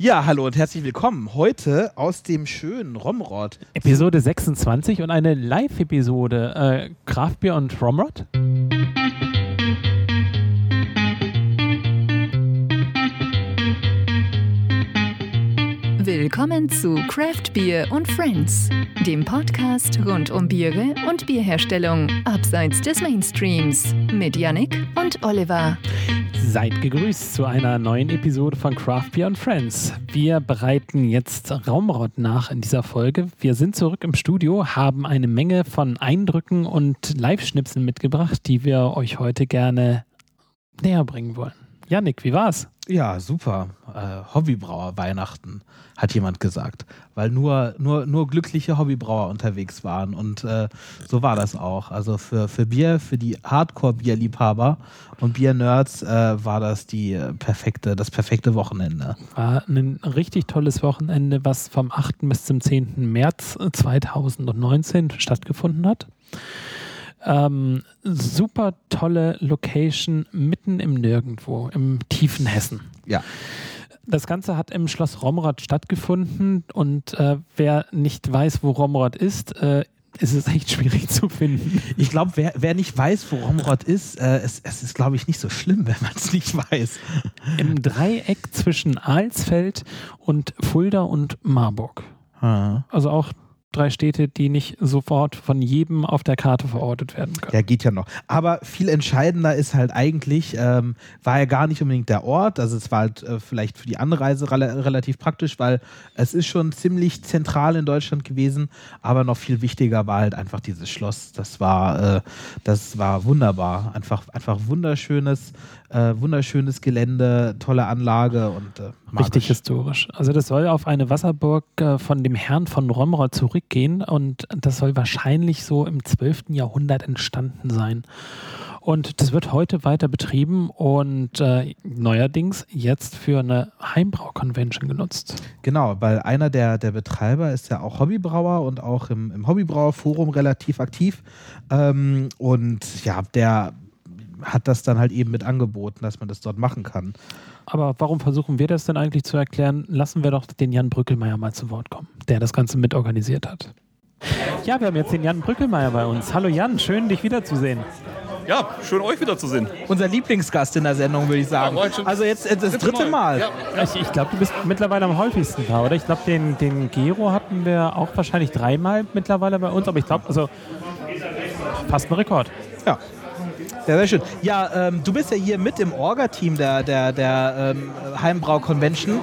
Ja, hallo und herzlich willkommen. Heute aus dem schönen Romrod. Episode 26 und eine Live-Episode. Äh, Kraftbier und Romrod? Willkommen zu Craft Beer und Friends, dem Podcast rund um Biere und Bierherstellung abseits des Mainstreams mit Yannick und Oliver. Seid gegrüßt zu einer neuen Episode von Craft Beer und Friends. Wir bereiten jetzt Raumrott nach in dieser Folge. Wir sind zurück im Studio, haben eine Menge von Eindrücken und Live-Schnipseln mitgebracht, die wir euch heute gerne näher bringen wollen. Yannick, wie war's? Ja, super. Äh, Hobbybrauer Weihnachten, hat jemand gesagt. Weil nur, nur, nur glückliche Hobbybrauer unterwegs waren. Und äh, so war das auch. Also für, für Bier, für die Hardcore-Bierliebhaber und Bier-Nerds äh, war das die perfekte, das perfekte Wochenende. War ein richtig tolles Wochenende, was vom 8. bis zum 10. März 2019 stattgefunden hat. Ähm, super tolle Location mitten im Nirgendwo, im tiefen Hessen. Ja. Das Ganze hat im Schloss Romrod stattgefunden und äh, wer nicht weiß, wo Romrod ist, äh, ist es echt schwierig zu finden. Ich glaube, wer, wer, nicht weiß, wo Romrod ist, äh, es, es, ist, glaube ich, nicht so schlimm, wenn man es nicht weiß. Im Dreieck zwischen Alsfeld und Fulda und Marburg. Ah. Also auch drei Städte, die nicht sofort von jedem auf der Karte verortet werden können. Ja, geht ja noch. Aber viel entscheidender ist halt eigentlich, ähm, war ja gar nicht unbedingt der Ort. Also es war halt äh, vielleicht für die Anreise re relativ praktisch, weil es ist schon ziemlich zentral in Deutschland gewesen. Aber noch viel wichtiger war halt einfach dieses Schloss. Das war, äh, das war wunderbar. Einfach, einfach wunderschönes, äh, wunderschönes Gelände, tolle Anlage und äh, Richtig historisch. Also das soll auf eine Wasserburg äh, von dem Herrn von Romrod zurückgehen und das soll wahrscheinlich so im 12. Jahrhundert entstanden sein. Und das wird heute weiter betrieben und äh, neuerdings jetzt für eine Heimbrau-Convention genutzt. Genau, weil einer der, der Betreiber ist ja auch Hobbybrauer und auch im, im Hobbybrauerforum relativ aktiv. Ähm, und ja, der hat das dann halt eben mit angeboten, dass man das dort machen kann. Aber warum versuchen wir das denn eigentlich zu erklären? Lassen wir doch den Jan Brückelmeier mal zu Wort kommen, der das Ganze mitorganisiert hat. Ja, wir haben jetzt den Jan Brückelmeier bei uns. Hallo Jan, schön dich wiederzusehen. Ja, schön euch wiederzusehen. Unser Lieblingsgast in der Sendung, würde ich sagen. Ja, also jetzt das dritte Mal. Ja. Ich, ich glaube, du bist mittlerweile am häufigsten da, oder? Ich glaube, den, den Gero hatten wir auch wahrscheinlich dreimal mittlerweile bei uns, aber ich glaube, also fast ein Rekord. Ja, sehr, sehr schön. Ja, ähm, du bist ja hier mit im Orga-Team der, der, der ähm, Heimbrau-Convention.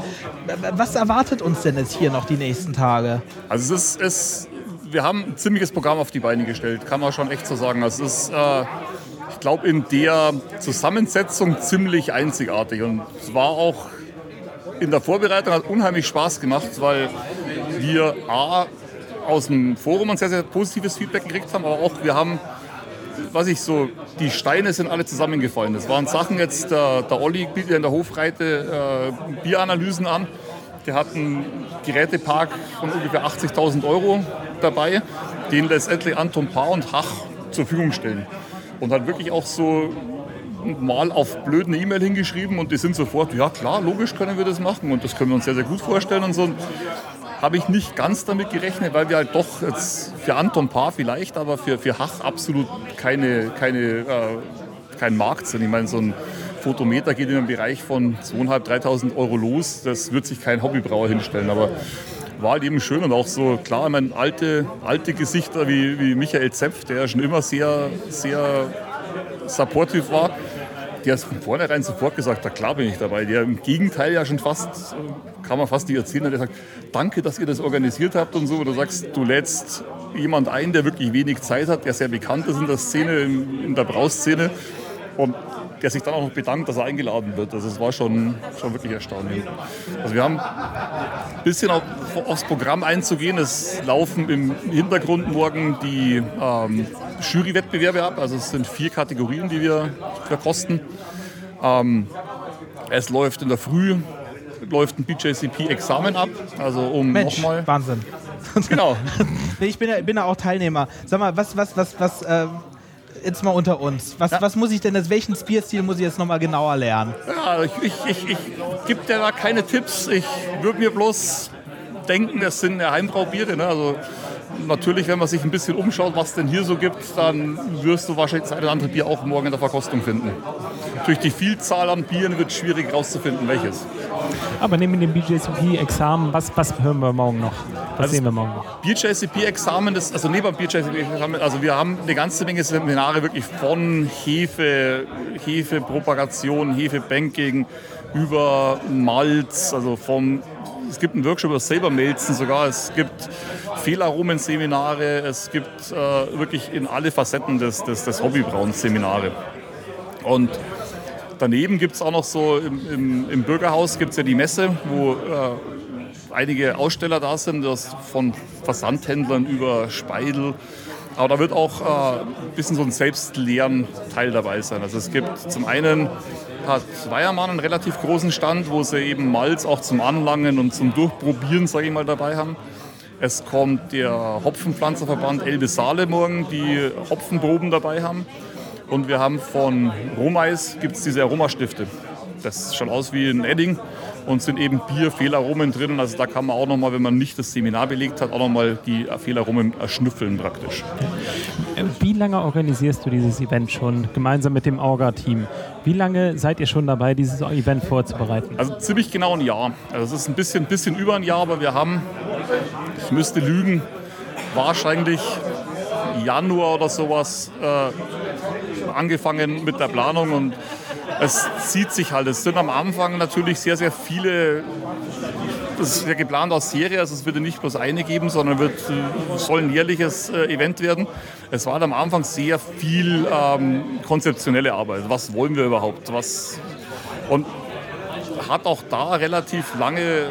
Was erwartet uns denn jetzt hier noch die nächsten Tage? Also es ist, es, wir haben ein ziemliches Programm auf die Beine gestellt, kann man schon echt so sagen. Also es ist, äh, ich glaube, in der Zusammensetzung ziemlich einzigartig. Und es war auch in der Vorbereitung hat unheimlich Spaß gemacht, weil wir A, aus dem Forum ein sehr, sehr positives Feedback gekriegt haben, aber auch wir haben was ich so, die Steine sind alle zusammengefallen. Das waren Sachen jetzt, der, der Olli bietet in der Hofreite äh, Bieranalysen an. Der hat einen Gerätepark von ungefähr 80.000 Euro dabei, den letztendlich Anton Paar und Hach zur Verfügung stellen. Und hat wirklich auch so mal auf blöden E-Mail hingeschrieben und die sind sofort, ja klar, logisch können wir das machen und das können wir uns sehr, sehr gut vorstellen und so habe ich nicht ganz damit gerechnet, weil wir halt doch jetzt für Anton Paar vielleicht, aber für, für Hach absolut keine, keine, äh, kein Markt sind. Ich meine, so ein Fotometer geht in einem Bereich von 2.500, 3.000 Euro los. Das wird sich kein Hobbybrauer hinstellen. Aber war halt eben schön und auch so, klar, ich meine, alte, alte Gesichter wie, wie Michael Zepf, der ja schon immer sehr, sehr supportive war der hat von vornherein sofort gesagt, da klar bin ich dabei. Der im Gegenteil ja schon fast, kann man fast nicht erzählen, der sagt, danke, dass ihr das organisiert habt und so. Du sagst, du lädst jemand ein, der wirklich wenig Zeit hat, der sehr bekannt ist in der Szene, in, der Brauszene. Und der sich dann auch noch bedankt, dass er eingeladen wird. Also es war schon, schon wirklich erstaunlich. Also wir haben ein bisschen auf, aufs Programm einzugehen. Es laufen im Hintergrund morgen die ähm, Jurywettbewerbe ab. Also es sind vier Kategorien, die wir verkosten. Ähm, es läuft in der Früh läuft ein BJCP-Examen ab. Also um Mensch, nochmal. Wahnsinn. Genau. ich bin ja, bin ja auch Teilnehmer. Sag mal, was, was, was, was, äh, jetzt mal unter uns. Was, Ja. was muss ich denn welchen Bierstil muss ich jetzt nochmal genauer lernen? Ja, ich, ich, ich, ich gebe dir da keine Tipps. Ich würde mir bloß denken, das sind Heimbraubiere. Ne? Also natürlich, wenn man sich ein bisschen umschaut, was denn hier so gibt, dann wirst du wahrscheinlich das eine oder andere Bier auch morgen in der Verkostung finden. Durch die Vielzahl an Bieren wird es schwierig herauszufinden, welches. Aber neben dem BJCP-Examen, was, was hören wir morgen noch? Was Also sehen wir morgen noch? BJCP-Examen, also neben dem BJCP-Examen, also wir haben eine ganze Menge Seminare wirklich von Hefe, Hefepropagation, Hefebanking über Malz, also vom, es gibt einen Workshop über Sabermelzen sogar, es gibt Fehlaromen-Seminare, es gibt äh, wirklich in alle Facetten des, des, des Hobbybrauens Seminare. Und daneben gibt es auch noch so, im, im, im Bürgerhaus gibt es ja die Messe, wo äh, einige Aussteller da sind, das von Versandhändlern über Speidel. Aber da wird auch äh, ein bisschen so ein Selbstlehren-Teil dabei sein. Also es gibt zum einen hat Weiermann einen relativ großen Stand, wo sie eben Malz auch zum Anlangen und zum Durchprobieren, sage ich mal, dabei haben. Es kommt der Hopfenpflanzerverband Elbe Saale morgen, die Hopfenproben dabei haben. Und wir haben von Romais gibt es diese Aromastifte. Das schaut aus wie ein Edding und sind eben Bier-Fehlaromen drin. Also da kann man auch nochmal, wenn man nicht das Seminar belegt hat, auch nochmal die Fehlaromen erschnüffeln praktisch. Wie lange organisierst du dieses Event schon gemeinsam mit dem Orga-Team? Wie lange seid ihr schon dabei, dieses Event vorzubereiten? Also ziemlich genau ein Jahr. Also es ist ein bisschen, bisschen über ein Jahr, aber wir haben, ich müsste lügen, wahrscheinlich Januar oder sowas äh, angefangen mit der Planung und es zieht sich halt. Es sind am Anfang natürlich sehr, sehr viele. Das ist ja geplant aus Serie, also es wird nicht bloß eine geben, sondern wird, soll ein jährliches äh, Event werden. Es war am Anfang sehr viel ähm, konzeptionelle Arbeit. Was wollen wir überhaupt? Was, und hat auch da relativ lange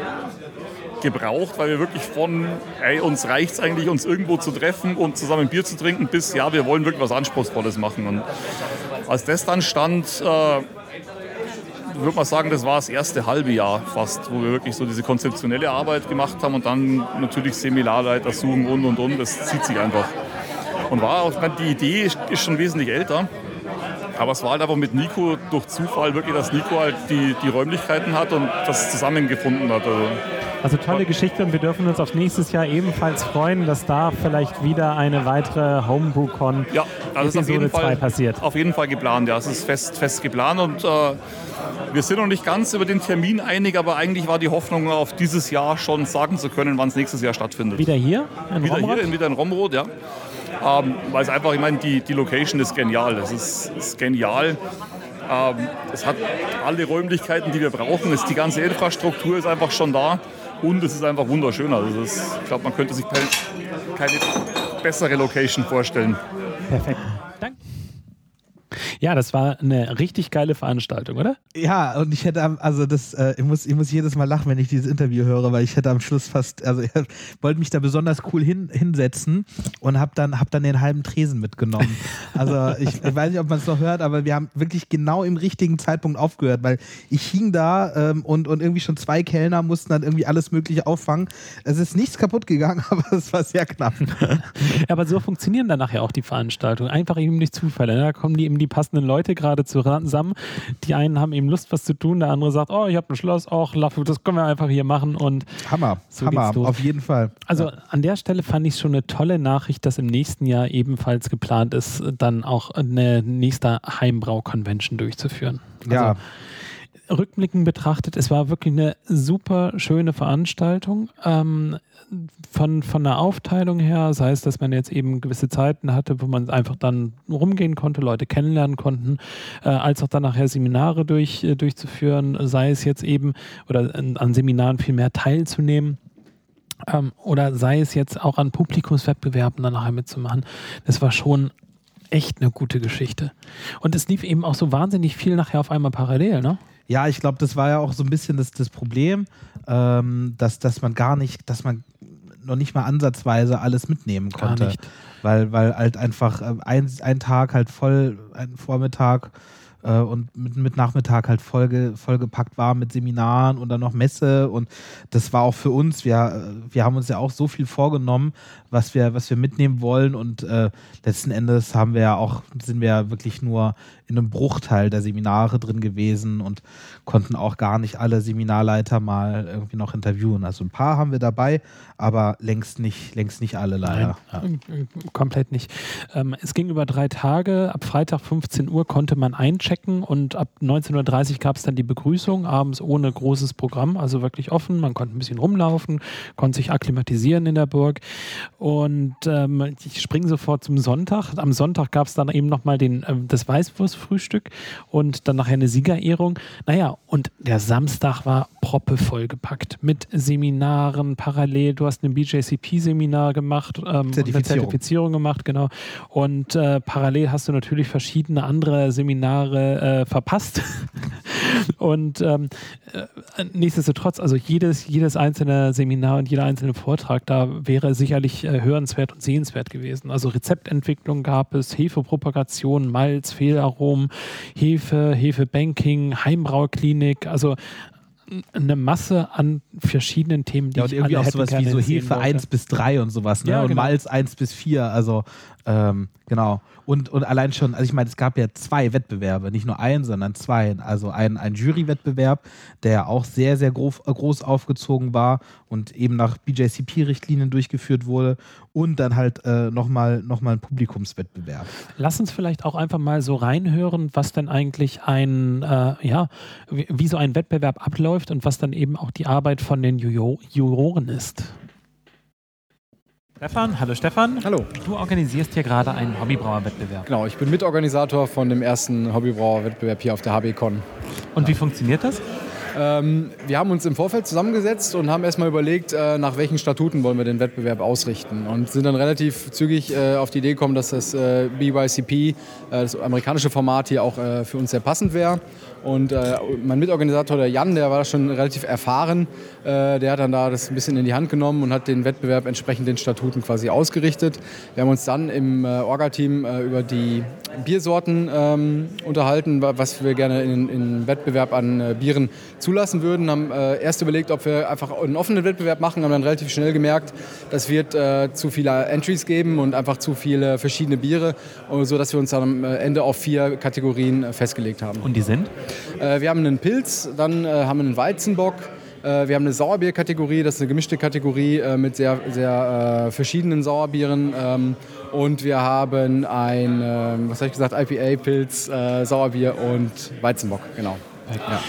gebraucht, weil wir wirklich von, ey, uns reicht es eigentlich, uns irgendwo zu treffen und zusammen Bier zu trinken, bis, ja, wir wollen wirklich was Anspruchsvolles machen. Und als das dann stand, äh, würde man sagen, das war das erste halbe Jahr fast, wo wir wirklich so diese konzeptionelle Arbeit gemacht haben und dann natürlich Seminarleiter suchen und und und. Das zieht sich einfach. Und war auch, die Idee ist ist schon wesentlich älter. Aber es war halt einfach mit Nico durch Zufall wirklich, dass Nico halt die, die Räumlichkeiten hat und das zusammengefunden hat. Also Also tolle Geschichte und wir dürfen uns auf nächstes Jahr ebenfalls freuen, dass da vielleicht wieder eine weitere Homebrew-Con Ja, also Episode jeden, 2 Fall, passiert. auf jeden Fall geplant. Ja, es ist fest, fest geplant und äh, wir sind noch nicht ganz über den Termin einig, aber eigentlich war die Hoffnung, auf dieses Jahr schon sagen zu können, wann es nächstes Jahr stattfindet. Wieder hier in wieder Romrod? hier, wieder in Romrod, ja. Ähm, weil es einfach, ich meine, die, die Location ist genial. Es ist, ist genial. Ähm, es hat alle Räumlichkeiten, die wir brauchen. Es, die ganze Infrastruktur ist einfach schon da und es ist einfach wunderschön. Also ist, ich glaube, man könnte sich keine bessere Location vorstellen. Perfekt. Danke. Ja, das war eine richtig geile Veranstaltung, oder? Ja, und ich hätte also das, äh, ich, muss, ich muss jedes Mal lachen, wenn ich dieses Interview höre, weil ich hätte am Schluss fast, also ich wollte mich da besonders cool hin, hinsetzen und habe dann, hab dann den halben Tresen mitgenommen. Also ich, ich weiß nicht, ob man es noch hört, aber wir haben wirklich genau im richtigen Zeitpunkt aufgehört, weil ich hing da ähm, und, und irgendwie schon zwei Kellner mussten dann irgendwie alles Mögliche auffangen. Es ist nichts kaputt gegangen, aber es war sehr knapp. Aber so funktionieren dann nachher auch die Veranstaltungen. Einfach eben durch Zufälle. Ne? Da kommen die eben die passenden Leute gerade zusammen. Die einen haben eben Lust, was zu tun, der andere sagt, oh, ich habe ein Schloss, auch das können wir einfach hier machen. Und Hammer, So Hammer, auf jeden Fall. also an der Stelle fand ich es schon eine tolle Nachricht, dass im nächsten Jahr ebenfalls geplant ist, dann auch eine nächste Heimbrau-Convention durchzuführen. Ja. Rückblickend betrachtet, es war wirklich eine super schöne Veranstaltung. Ähm, von, von der Aufteilung her, sei es, dass man jetzt eben gewisse Zeiten hatte, wo man einfach dann rumgehen konnte, Leute kennenlernen konnten, äh, als auch dann nachher Seminare durch, äh, durchzuführen, sei es jetzt eben, oder an an Seminaren viel mehr teilzunehmen. Ähm, oder sei es jetzt auch an Publikumswettbewerben dann nachher mitzumachen. Das war schon echt eine gute Geschichte. Und es lief eben auch so wahnsinnig viel nachher auf einmal parallel, ne? Ja, ich glaube, das war ja auch so ein bisschen das, das Problem, ähm, dass, dass man gar nicht, dass man noch nicht mal ansatzweise alles mitnehmen konnte. Weil, weil halt einfach äh, ein, ein Tag halt voll, ein Vormittag äh, und mit, mit Nachmittag halt vollge, vollgepackt war mit Seminaren und dann noch Messe und das war auch für uns, wir, wir haben uns ja auch so viel vorgenommen, was wir, was wir mitnehmen wollen und äh, letzten Endes haben wir ja auch, sind wir ja wirklich nur in einem Bruchteil der Seminare drin gewesen und konnten auch gar nicht alle Seminarleiter mal irgendwie noch interviewen. Also ein paar haben wir dabei, aber längst nicht, längst nicht alle leider. Ja. Komplett nicht. Ähm, es ging über drei Tage. Ab Freitag 15 Uhr konnte man einchecken und ab 19.30 Uhr gab es dann die Begrüßung, abends ohne großes Programm, also wirklich offen. Man konnte ein bisschen rumlaufen, konnte sich akklimatisieren in der Burg. Und ähm, ich springe sofort zum Sonntag. Am Sonntag gab es dann eben nochmal äh, das Weißwurstfrühstück und dann nachher eine Siegerehrung. Naja, und der Samstag war proppevoll gepackt mit Seminaren parallel. Du hast ein BJCP-Seminar gemacht, ähm, Zertifizierung. eine Zertifizierung gemacht, genau. Und äh, parallel hast du natürlich verschiedene andere Seminare äh, verpasst. und ähm, äh, nichtsdestotrotz, also jedes, jedes einzelne Seminar und jeder einzelne Vortrag da wäre sicherlich äh, hörenswert und sehenswert gewesen. Also Rezeptentwicklung gab es, Hefepropagation, Malz, Fehlaromen, Hefe, Hefebanking, Heimbrauerklinik, also eine Masse an verschiedenen Themen, die ja, und ich irgendwie alle auch sowas wie so Hefe wollte. 1 bis 3 und sowas, ne? Ja, und genau. Malz 1 bis 4, also ähm, genau. Und, und allein schon, also ich meine, es gab ja zwei Wettbewerbe, nicht nur einen, sondern zwei. Also ein, ein Jurywettbewerb, der auch sehr, sehr groß, groß aufgezogen war und eben nach BJCP-Richtlinien durchgeführt wurde. Und dann halt äh, nochmal noch mal ein Publikumswettbewerb. Lass uns vielleicht auch einfach mal so reinhören, was denn eigentlich ein, äh, ja, wie, wie so ein Wettbewerb abläuft und was dann eben auch die Arbeit von den Juro Juroren ist. Stefan, hallo Stefan. Hallo. Du organisierst hier gerade einen Hobbybrauerwettbewerb. Genau, ich bin Mitorganisator von dem ersten Hobbybrauerwettbewerb hier auf der HBCon. Und wie funktioniert das? Ähm, wir haben uns im Vorfeld zusammengesetzt und haben erstmal überlegt, äh, nach welchen Statuten wollen wir den Wettbewerb ausrichten. Und sind dann relativ zügig äh, auf die Idee gekommen, dass das äh, BYCP, äh, das amerikanische Format, hier auch äh, für uns sehr passend wäre. Und äh, mein Mitorganisator, der Jan, der war da schon relativ erfahren. Äh, der hat dann da das ein bisschen in die Hand genommen und hat den Wettbewerb entsprechend den Statuten quasi ausgerichtet. Wir haben uns dann im äh, Orga-Team äh, über die Biersorten ähm, unterhalten, wa- was wir gerne in, in Wettbewerb an äh, Bieren zulassen würden. Haben äh, erst überlegt, ob wir einfach einen offenen Wettbewerb machen, haben dann relativ schnell gemerkt, das wird zu viele Entries geben und einfach zu viele verschiedene Biere, sodass wir uns dann am Ende auf vier Kategorien festgelegt haben. Und die sind? Äh, wir haben einen Pilz, dann äh, haben wir einen Weizenbock. äh, Wir haben eine Sauerbierkategorie, das ist eine gemischte Kategorie äh, mit sehr, sehr äh, verschiedenen Sauerbieren. Ähm, und wir haben ein, ähm, was habe ich gesagt, IPA, Pilz, äh, Sauerbier und Weizenbock, genau. Ja.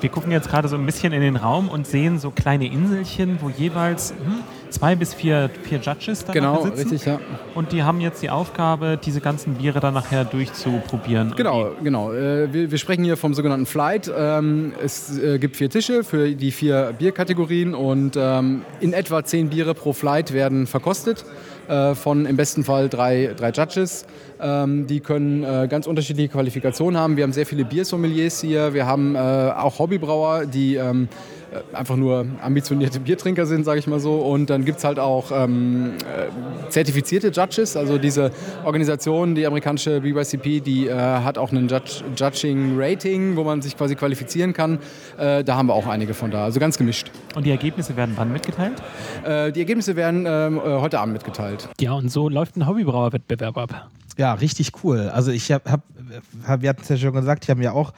Wir gucken jetzt gerade so ein bisschen in den Raum und sehen so kleine Inselchen, wo jeweils hm, zwei bis vier, vier Judges da Genau, sitzen. richtig, ja. Und die haben jetzt die Aufgabe, diese ganzen Biere dann nachher durchzuprobieren. Genau, genau. Äh, wir, wir sprechen hier vom sogenannten Flight. Ähm, es äh, gibt vier Tische für die vier Bierkategorien und ähm, in etwa zehn Biere pro Flight werden verkostet äh, von im besten Fall drei, drei Judges. Ähm, die können äh, ganz unterschiedliche Qualifikationen haben. Wir haben sehr viele Biersommeliers hier. Wir haben äh, auch Hobbybrauer, die ähm, äh, einfach nur ambitionierte Biertrinker sind, sage ich mal so. Und dann gibt es halt auch ähm, äh, zertifizierte Judges, also diese Organisation, die amerikanische BYCP, die äh, hat auch einen Judge, Judging Rating, wo man sich quasi qualifizieren kann. Äh, da haben wir auch einige von da, also ganz gemischt. Und die Ergebnisse werden wann mitgeteilt? Äh, die Ergebnisse werden ähm, äh, heute Abend mitgeteilt. Ja, und so läuft ein Hobbybrauerwettbewerb ab. Ja, richtig cool. Also ich habe, hab, hab, wir hatten es ja schon gesagt, ich habe ja auch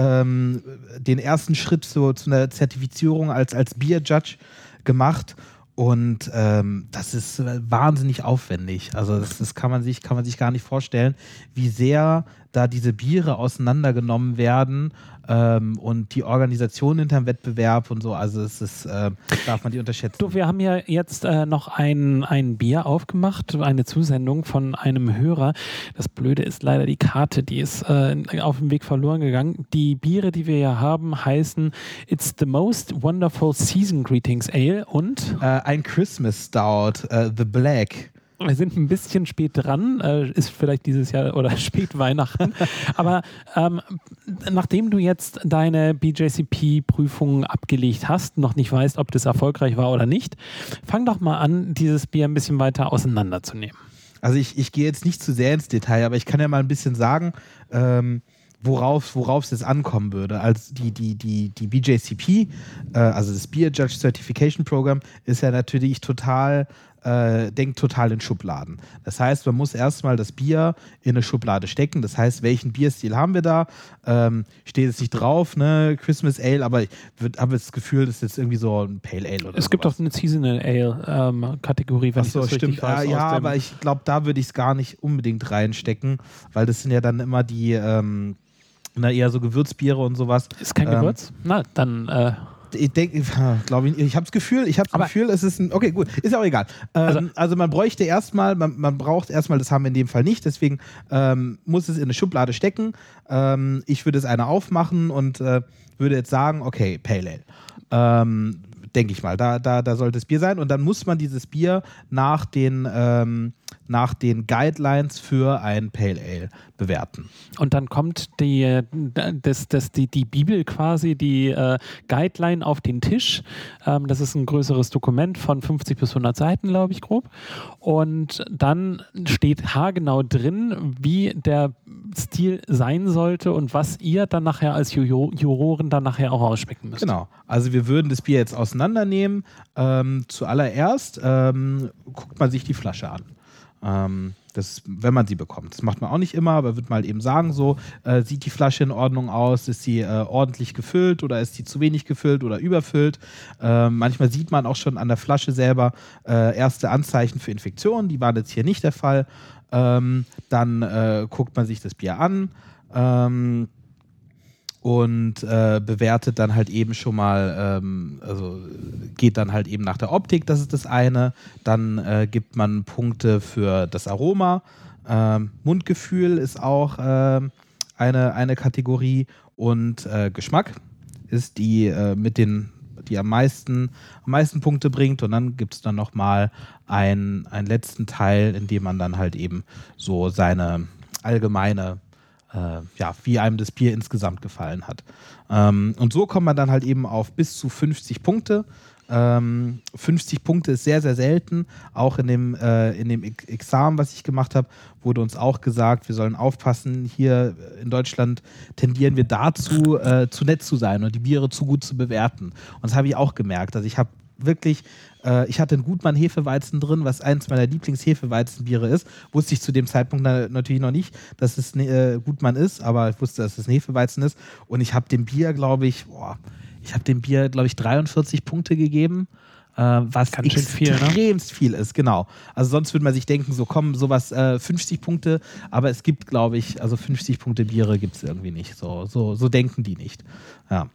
ähm, den ersten Schritt zu, zu einer Zertifizierung als, als Bier-Judge gemacht. Und ähm, das ist wahnsinnig aufwendig. Also das, das kann, man sich, kann man sich gar nicht vorstellen, wie sehr da diese Biere auseinandergenommen werden ähm, und die Organisation hinterm Wettbewerb und so. Also es ist, äh, darf man die unterschätzen. Du, wir haben ja jetzt äh, noch ein, ein Bier aufgemacht, eine Zusendung von einem Hörer. Das Blöde ist leider die Karte, die ist äh, auf dem Weg verloren gegangen. Die Biere, die wir hier haben, heißen It's the Most Wonderful Season Greetings Ale und Äh, ein Christmas Stout, äh, The Black. Wir sind ein bisschen spät dran, äh, ist vielleicht dieses Jahr oder spät Weihnachten. Aber ähm, nachdem du jetzt deine BJCP-Prüfung abgelegt hast, noch nicht weißt, ob das erfolgreich war oder nicht, fang doch mal an, dieses Bier ein bisschen weiter auseinanderzunehmen. Also ich, ich gehe jetzt nicht zu sehr ins Detail, aber ich kann ja mal ein bisschen sagen, ähm, worauf es jetzt ankommen würde. Also die, die, die, die BJCP, äh, also das Beer Judge Certification Program, ist ja natürlich total äh, denkt total in Schubladen. Das heißt, man muss erstmal das Bier in eine Schublade stecken. Das heißt, welchen Bierstil haben wir da? Ähm, steht es nicht drauf, ne? Christmas Ale, aber ich habe das Gefühl, das ist jetzt irgendwie so ein Pale Ale oder Es gibt sowas. auch eine Seasonal Ale ähm, Kategorie, wenn Achso, ich das stimmt. weiß. ja, aber ich glaube, da würde ich es gar nicht unbedingt reinstecken, weil das sind ja dann immer die ähm, na, eher so Gewürzbiere und sowas. ist kein ähm, Gewürz? Na, dann äh, Ich denke, glaube ich, ich habe das Gefühl, ich habe das Gefühl, es ist ein, okay, gut, ist auch egal. Ähm, also, Also- man bräuchte erstmal, man, man braucht erstmal, das haben wir in dem Fall nicht, deswegen ähm, muss es in eine Schublade stecken. Ähm, ich würde es eine aufmachen und äh, würde jetzt sagen, okay, Pale Ale. Ähm, denke ich mal, da, da, da sollte das Bier sein und dann muss man dieses Bier nach den, ähm, nach den Guidelines für ein Pale Ale bewerten. Und dann kommt die, das, das, die, die Bibel quasi, die äh, Guideline auf den Tisch. Ähm, das ist ein größeres Dokument von 50 bis 100 Seiten, glaube ich, grob. Und dann steht haargenau drin, wie der Stil sein sollte und was ihr dann nachher als Ju- Juroren dann nachher auch ausspecken müsst. Genau. Also wir würden das Bier jetzt auseinandernehmen. Ähm, zuallererst ähm, guckt man sich die Flasche an. Ähm, das, wenn man sie bekommt. Das macht man auch nicht immer, aber wird mal eben sagen, so, äh, sieht die Flasche in Ordnung aus, ist sie äh, ordentlich gefüllt oder ist sie zu wenig gefüllt oder überfüllt. Ähm, manchmal sieht man auch schon an der Flasche selber äh, erste Anzeichen für Infektionen, die waren jetzt hier nicht der Fall. Ähm, dann äh, guckt man sich das Bier an. Ähm, und äh, bewertet dann halt eben schon mal, ähm, also geht dann halt eben nach der Optik, das ist das eine. Dann äh, gibt man Punkte für das Aroma. Ähm, Mundgefühl ist auch ähm, eine, eine Kategorie und äh, Geschmack ist die äh, mit den die am meisten, am meisten Punkte bringt und dann gibt es dann nochmal ein, einen letzten Teil, in dem man dann halt eben so seine allgemeine äh, ja, wie einem das Bier insgesamt gefallen hat. Ähm, und so kommt man dann halt eben auf bis zu 50 Punkte. Ähm, 50 Punkte ist sehr, sehr selten. Auch in dem, äh, in dem Ex- Examen, was ich gemacht habe, wurde uns auch gesagt, wir sollen aufpassen. Hier in Deutschland tendieren wir dazu, äh, zu nett zu sein und die Biere zu gut zu bewerten. Und das habe ich auch gemerkt. Also ich habe wirklich, äh, ich hatte einen Gutmann Hefeweizen drin, was eins meiner Lieblingshefeweizenbiere ist. Wusste ich zu dem Zeitpunkt na, natürlich noch nicht, dass es ne, äh, Gutmann ist, aber ich wusste, dass es ein Hefeweizen ist. Und ich habe dem Bier, glaube ich, boah, ich habe dem Bier, glaube ich, 43 Punkte gegeben. Äh, was Ganz schön viel, ne? extremst viel ist, genau. Also sonst würde man sich denken, so komm, sowas äh, 50 Punkte, aber es gibt, glaube ich, also 50 Punkte Biere gibt es irgendwie nicht. So, so, so denken die nicht. Ja.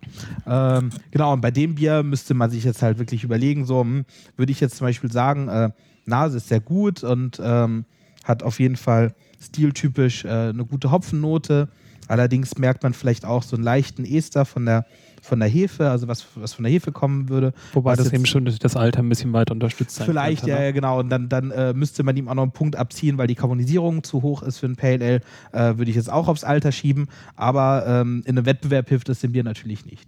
Ähm, genau, und bei dem Bier müsste man sich jetzt halt wirklich überlegen, so hm, würde ich jetzt zum Beispiel sagen, äh, Nase ist sehr gut und ähm, hat auf jeden Fall stiltypisch äh, eine gute Hopfennote. Allerdings merkt man vielleicht auch so einen leichten Ester von der, von der Hefe, also was, was von der Hefe kommen würde. Wobei das eben schon durch das Alter ein bisschen weiter unterstützt sein Vielleicht, könnte, ja, ne? ja, genau. Und dann, dann äh, müsste man ihm auch noch einen Punkt abziehen, weil die Karbonisierung zu hoch ist für ein Pale Ale. Äh, Würde ich jetzt auch aufs Alter schieben. Aber ähm, in einem Wettbewerb hilft es dem Bier natürlich nicht.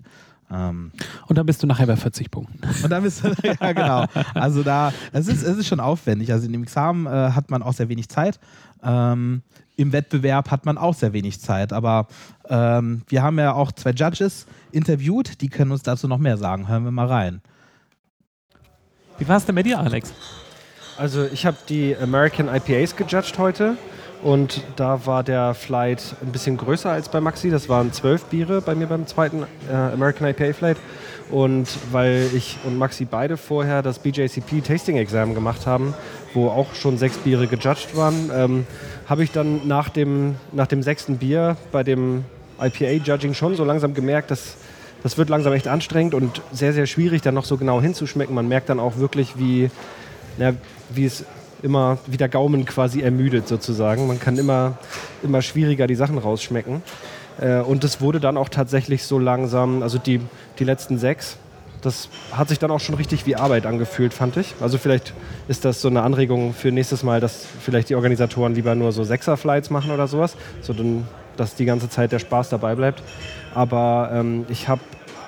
Ähm, Und dann bist du nachher bei 40 Punkten. und dann bist du, ja, genau. Also da, es ist, es ist schon aufwendig. Also in dem Examen äh, hat man auch sehr wenig Zeit. Ähm, Im Wettbewerb hat man auch sehr wenig Zeit. Aber ähm, wir haben ja auch zwei Judges interviewt, die können uns dazu noch mehr sagen. Hören wir mal rein. Wie war es denn bei dir, Alex? Also ich habe die American IPAs gejudged heute und da war der Flight ein bisschen größer als bei Maxi. Das waren zwölf Biere bei mir beim zweiten äh, American IPA Flight. Und weil ich und Maxi beide vorher das BJCP Tasting Exam gemacht haben, wo auch schon sechs Biere gejudged waren, ähm, habe ich dann nach dem, nach dem sechsten Bier bei dem IPA-Judging schon so langsam gemerkt, dass das wird langsam echt anstrengend und sehr, sehr schwierig, dann noch so genau hinzuschmecken. Man merkt dann auch wirklich, wie, ja, wie es immer, wie der Gaumen quasi ermüdet sozusagen. Man kann immer, immer schwieriger die Sachen rausschmecken. Äh, und es wurde dann auch tatsächlich so langsam, also die, die letzten sechs, das hat sich dann auch schon richtig wie Arbeit angefühlt, fand ich. Also vielleicht ist das so eine Anregung für nächstes Mal, dass vielleicht die Organisatoren lieber nur so Sechser-Flights machen oder sowas, so dass die ganze Zeit der Spaß dabei bleibt. Aber ähm, ich habe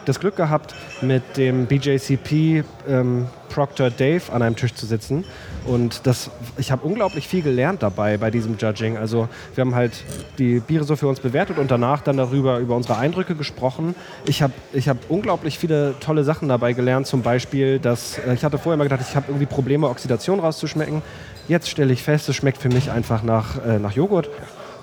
das Glück gehabt, mit dem BJCP ähm, Proctor Dave an einem Tisch zu sitzen. Und das, ich habe unglaublich viel gelernt dabei bei diesem Judging. Also wir haben halt die Biere so für uns bewertet und danach dann darüber über unsere Eindrücke gesprochen. Ich habe ich hab unglaublich viele tolle Sachen dabei gelernt. Zum Beispiel, dass äh, ich hatte vorher immer gedacht, ich habe irgendwie Probleme, Oxidation rauszuschmecken. Jetzt stelle ich fest, es schmeckt für mich einfach nach, äh, nach Joghurt.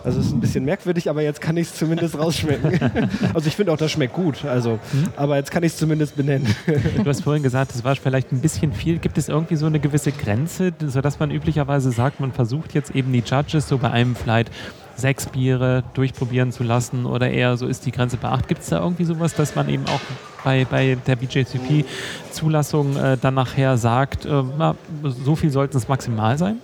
Also es ist ein bisschen merkwürdig, aber jetzt kann ich es zumindest rausschmecken. also ich finde auch, das schmeckt gut. Also, aber jetzt kann ich es zumindest benennen. Du hast vorhin gesagt, es war vielleicht ein bisschen viel. Gibt es irgendwie so eine gewisse Grenze, sodass man üblicherweise sagt, man versucht jetzt eben die Judges so bei einem Flight sechs Biere durchprobieren zu lassen oder eher so ist die Grenze bei acht. Gibt es da irgendwie sowas, dass man eben auch bei, bei der BJCP-Zulassung äh, dann nachher sagt, äh, na, so viel sollten es maximal sein?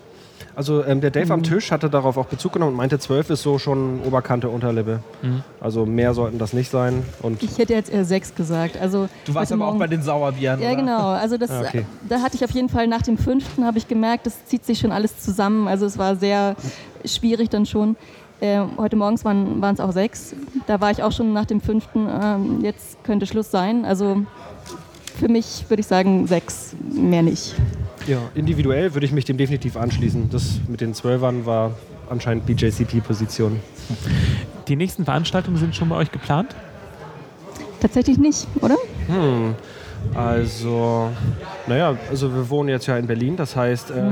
Also ähm, der Dave Mhm. am Tisch hatte darauf auch Bezug genommen und meinte, 12 ist so schon Oberkante, Unterlippe. Mhm. Also mehr sollten das nicht sein. Und Ich hätte jetzt eher sechs gesagt. Also Du warst aber auch Morgen- bei den Sauerbieren. Ja, oder? genau. Also das, Ah, okay. da hatte ich auf jeden Fall nach dem fünften habe ich gemerkt, das zieht sich schon alles zusammen. Also es war sehr schwierig dann schon. Äh, heute morgens waren es auch sechs. Da war ich auch schon nach dem fünften. Ähm, jetzt könnte Schluss sein. Also für mich würde ich sagen sechs, mehr nicht. Ja, individuell würde ich mich dem definitiv anschließen. Das mit den Zwölfern war anscheinend BJCP-Position. Die nächsten Veranstaltungen sind schon bei euch geplant? Tatsächlich nicht, oder? Hm. Also, naja, also wir wohnen jetzt ja in Berlin, das heißt, äh,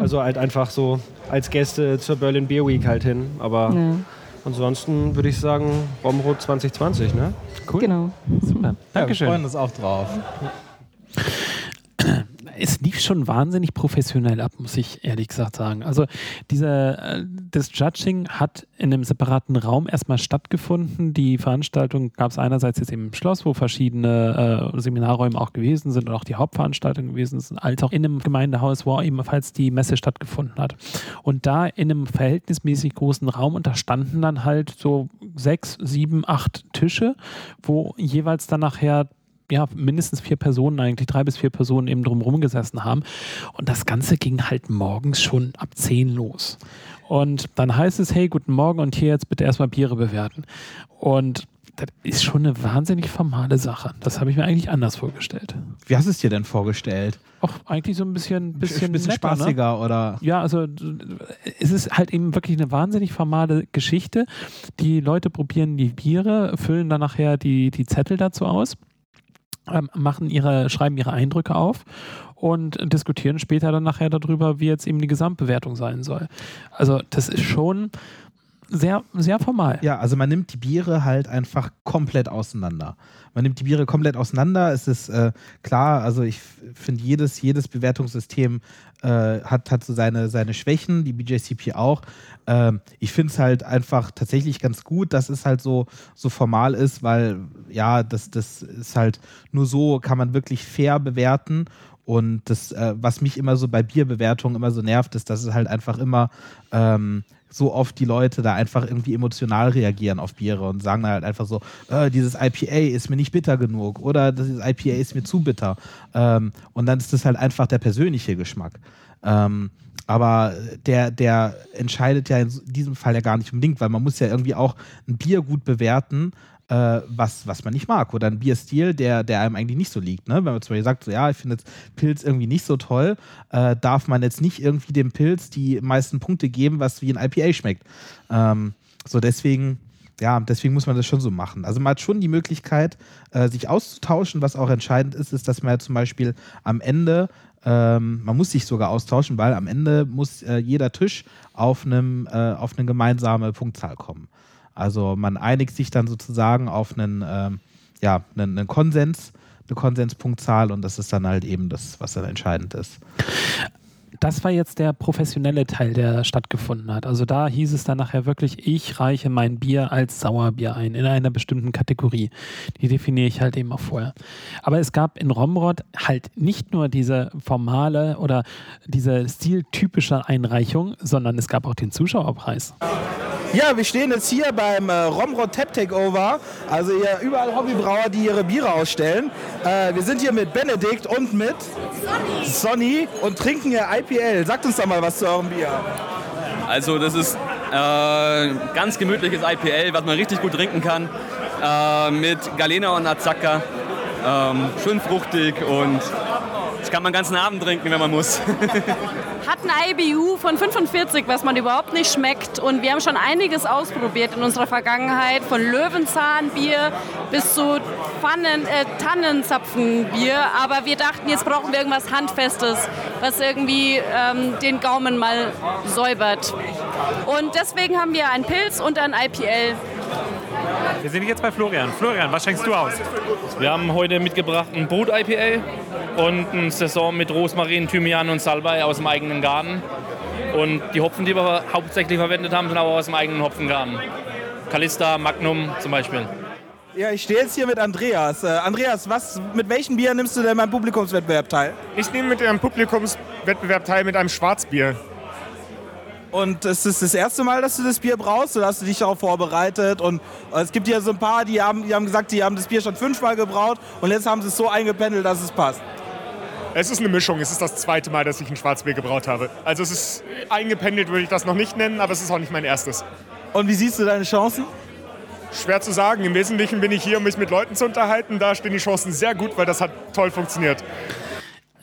also halt einfach so als Gäste zur Berlin Beer Week halt hin. Aber Ja, ansonsten würde ich sagen, Romrod 2020, ne? Cool. genau. Super. Ja, wir Dankeschön. freuen uns auch drauf. Schon wahnsinnig professionell ab, muss ich ehrlich gesagt sagen. Also diese, äh, das Judging hat in einem separaten Raum erstmal stattgefunden. Die Veranstaltung gab es einerseits jetzt im Schloss, wo verschiedene äh, Seminarräume auch gewesen sind und auch die Hauptveranstaltung gewesen sind, als auch in einem Gemeindehaus, wo ebenfalls die Messe stattgefunden hat. Und da in einem verhältnismäßig großen Raum und da dann halt so sechs, sieben, acht Tische, wo jeweils dann nachher ja, mindestens vier Personen eigentlich, drei bis vier Personen eben drumherum gesessen haben. Und das Ganze ging halt morgens schon ab 10 los. Und dann heißt es, hey, guten Morgen und hier jetzt bitte erstmal Biere bewerten. Und das ist schon eine wahnsinnig formale Sache. Das habe ich mir eigentlich anders vorgestellt. Wie hast du es dir denn vorgestellt? Auch eigentlich so ein bisschen, bisschen, bisschen netter, ne? spaßiger oder? Ja, also es ist halt eben wirklich eine wahnsinnig formale Geschichte. Die Leute probieren die Biere, füllen dann nachher die, die Zettel dazu aus, machen ihre, schreiben ihre Eindrücke auf und diskutieren später dann nachher darüber, wie jetzt eben die Gesamtbewertung sein soll. Also das ist schon sehr, sehr formal. Ja, also man nimmt die Biere halt einfach komplett auseinander. Man nimmt die Biere komplett auseinander. Es ist äh, klar, also ich finde, jedes, jedes Bewertungssystem äh, hat, hat so seine, seine Schwächen, die BJCP auch. Ähm, ich finde es halt einfach tatsächlich ganz gut, dass es halt so, so formal ist, weil ja, das, das ist halt nur so, kann man wirklich fair bewerten. Und das, äh, was mich immer so bei Bierbewertungen immer so nervt, ist, dass es halt einfach immer ähm, so oft die Leute da einfach irgendwie emotional reagieren auf Biere und sagen halt einfach so, äh, dieses IPA ist mir nicht bitter genug oder dieses IPA ist mir zu bitter. Ähm, und dann ist das halt einfach der persönliche Geschmack. Ähm, aber der, der entscheidet ja in diesem Fall ja gar nicht unbedingt, weil man muss ja irgendwie auch ein Bier gut bewerten, äh, was, was man nicht mag. Oder ein Bierstil, der, der einem eigentlich nicht so liegt. Ne? Wenn man zum Beispiel sagt, so, ja, ich finde jetzt Pilz irgendwie nicht so toll, äh, darf man jetzt nicht irgendwie dem Pilz die meisten Punkte geben, was wie ein IPA schmeckt. Ähm, so deswegen, ja, deswegen muss man das schon so machen. Also man hat schon die Möglichkeit, äh, sich auszutauschen. Was auch entscheidend ist, ist, dass man ja zum Beispiel am Ende ähm, man muss sich sogar austauschen, weil am Ende muss äh, jeder Tisch auf, einem, äh, auf eine gemeinsame Punktzahl kommen. Also man einigt sich dann sozusagen auf einen, ähm, ja, einen, einen Konsens, eine Konsenspunktzahl und das ist dann halt eben das, was dann entscheidend ist. Das war jetzt der professionelle Teil, der stattgefunden hat. Also da hieß es dann nachher wirklich, ich reiche mein Bier als Sauerbier ein in einer bestimmten Kategorie. Die definiere ich halt eben auch vorher. Aber es gab in Romrod halt nicht nur diese formale oder diese stiltypische Einreichung, sondern es gab auch den Zuschauerpreis. Ja, wir stehen jetzt hier beim äh, Romrod Tap Takeover. Also hier überall Hobbybrauer, die ihre Biere ausstellen. Äh, wir sind hier mit Benedikt und mit Sonny und trinken hier IPL. Sagt uns doch mal was zu eurem Bier. Also das ist äh, ganz gemütliches IPL, was man richtig gut trinken kann. Äh, mit Galena und Azaka. Ähm, schön fruchtig und ich kann man ganzen Abend trinken, wenn man muss. Hat ein IBU von 45, was man überhaupt nicht schmeckt. Und wir haben schon einiges ausprobiert in unserer Vergangenheit, von Löwenzahnbier bis zu Pfannen, äh, Tannenzapfenbier. Aber wir dachten, jetzt brauchen wir irgendwas Handfestes, was irgendwie ähm, den Gaumen mal säubert. Und deswegen haben wir einen Pilz und ein IPL. Wir sind jetzt bei Florian. Florian, was schenkst du aus? Wir haben heute mitgebracht ein Brut IPA und ein Saison mit Rosmarin, Thymian und Salbei aus dem eigenen Garten. Und die Hopfen, die wir hauptsächlich verwendet haben, sind aber aus dem eigenen Hopfengarten. Calista, Magnum zum Beispiel. Ja, ich stehe jetzt hier mit Andreas. Äh, Andreas, was, mit welchem Bier nimmst du denn beim Publikumswettbewerb teil? Ich nehme mit dem Publikumswettbewerb teil mit einem Schwarzbier. Und ist es das erste Mal, dass du das Bier brauchst oder hast du dich darauf vorbereitet? Und es gibt ja so ein paar, die haben, die haben gesagt, die haben das Bier schon fünfmal gebraut und jetzt haben sie es so eingependelt, dass es passt. Es ist eine Mischung. Es ist das zweite Mal, dass ich ein Schwarzbier gebraut habe. Also es ist eingependelt, würde ich das noch nicht nennen, aber es ist auch nicht mein erstes. Und wie siehst du deine Chancen? Schwer zu sagen. Im Wesentlichen bin ich hier, um mich mit Leuten zu unterhalten. Da stehen die Chancen sehr gut, weil das hat toll funktioniert.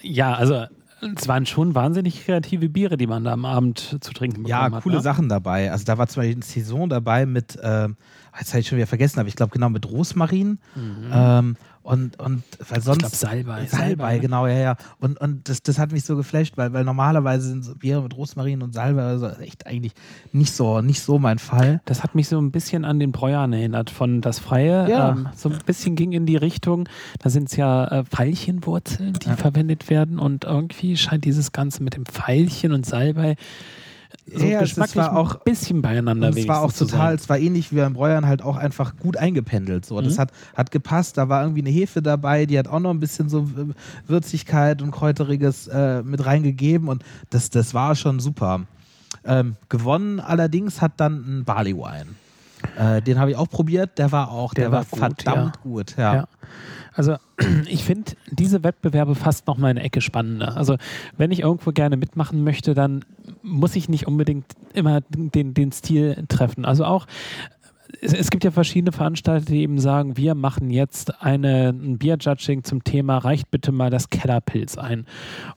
Ja, also es waren schon wahnsinnig kreative Biere, die man da am Abend zu trinken bekommen Ja, hat. coole ne? Sachen dabei. Also da war zum Beispiel eine Saison dabei mit, äh, jetzt habe ich schon wieder vergessen, aber ich glaube genau mit Rosmarin. Ähm, und, und weil sonst. glaub, Salbei. Salbei, ne? genau, ja, ja. Und, und das, das hat mich so geflasht, weil, weil normalerweise sind so Biere mit Rosmarin und Salbei also echt eigentlich nicht so, nicht so mein Fall. Das hat mich so ein bisschen an den Bräuern erinnert von Das Freie. Ja. Ähm, so ein bisschen ging in die Richtung, da sind es ja äh, Veilchenwurzeln, die Ja. verwendet werden und irgendwie scheint dieses Ganze mit dem Veilchen und Salbei so Ja, es- es geschmacklich war auch- ein bisschen beieinander es war auch total, es war ähnlich wie beim Bräuern halt auch einfach gut eingependelt. So. Das Mhm. hat, hat gepasst. Da war irgendwie eine Hefe dabei, die hat auch noch ein bisschen so Würzigkeit und Kräuteriges äh, mit reingegeben und das, das war schon super. Ähm, gewonnen allerdings hat dann ein Barley Wine. Äh, den habe ich auch probiert, der war auch, der, war, gut, verdammt ja. gut. Ja. Ja. Also ich finde diese Wettbewerbe fast noch mal eine Ecke spannender. Also wenn ich irgendwo gerne mitmachen möchte, dann muss ich nicht unbedingt immer den, den Stil treffen. Also auch es, es gibt ja verschiedene Veranstalter, die eben sagen, wir machen jetzt eine, ein Bierjudging zum Thema, reicht bitte mal das Kellerpilz ein.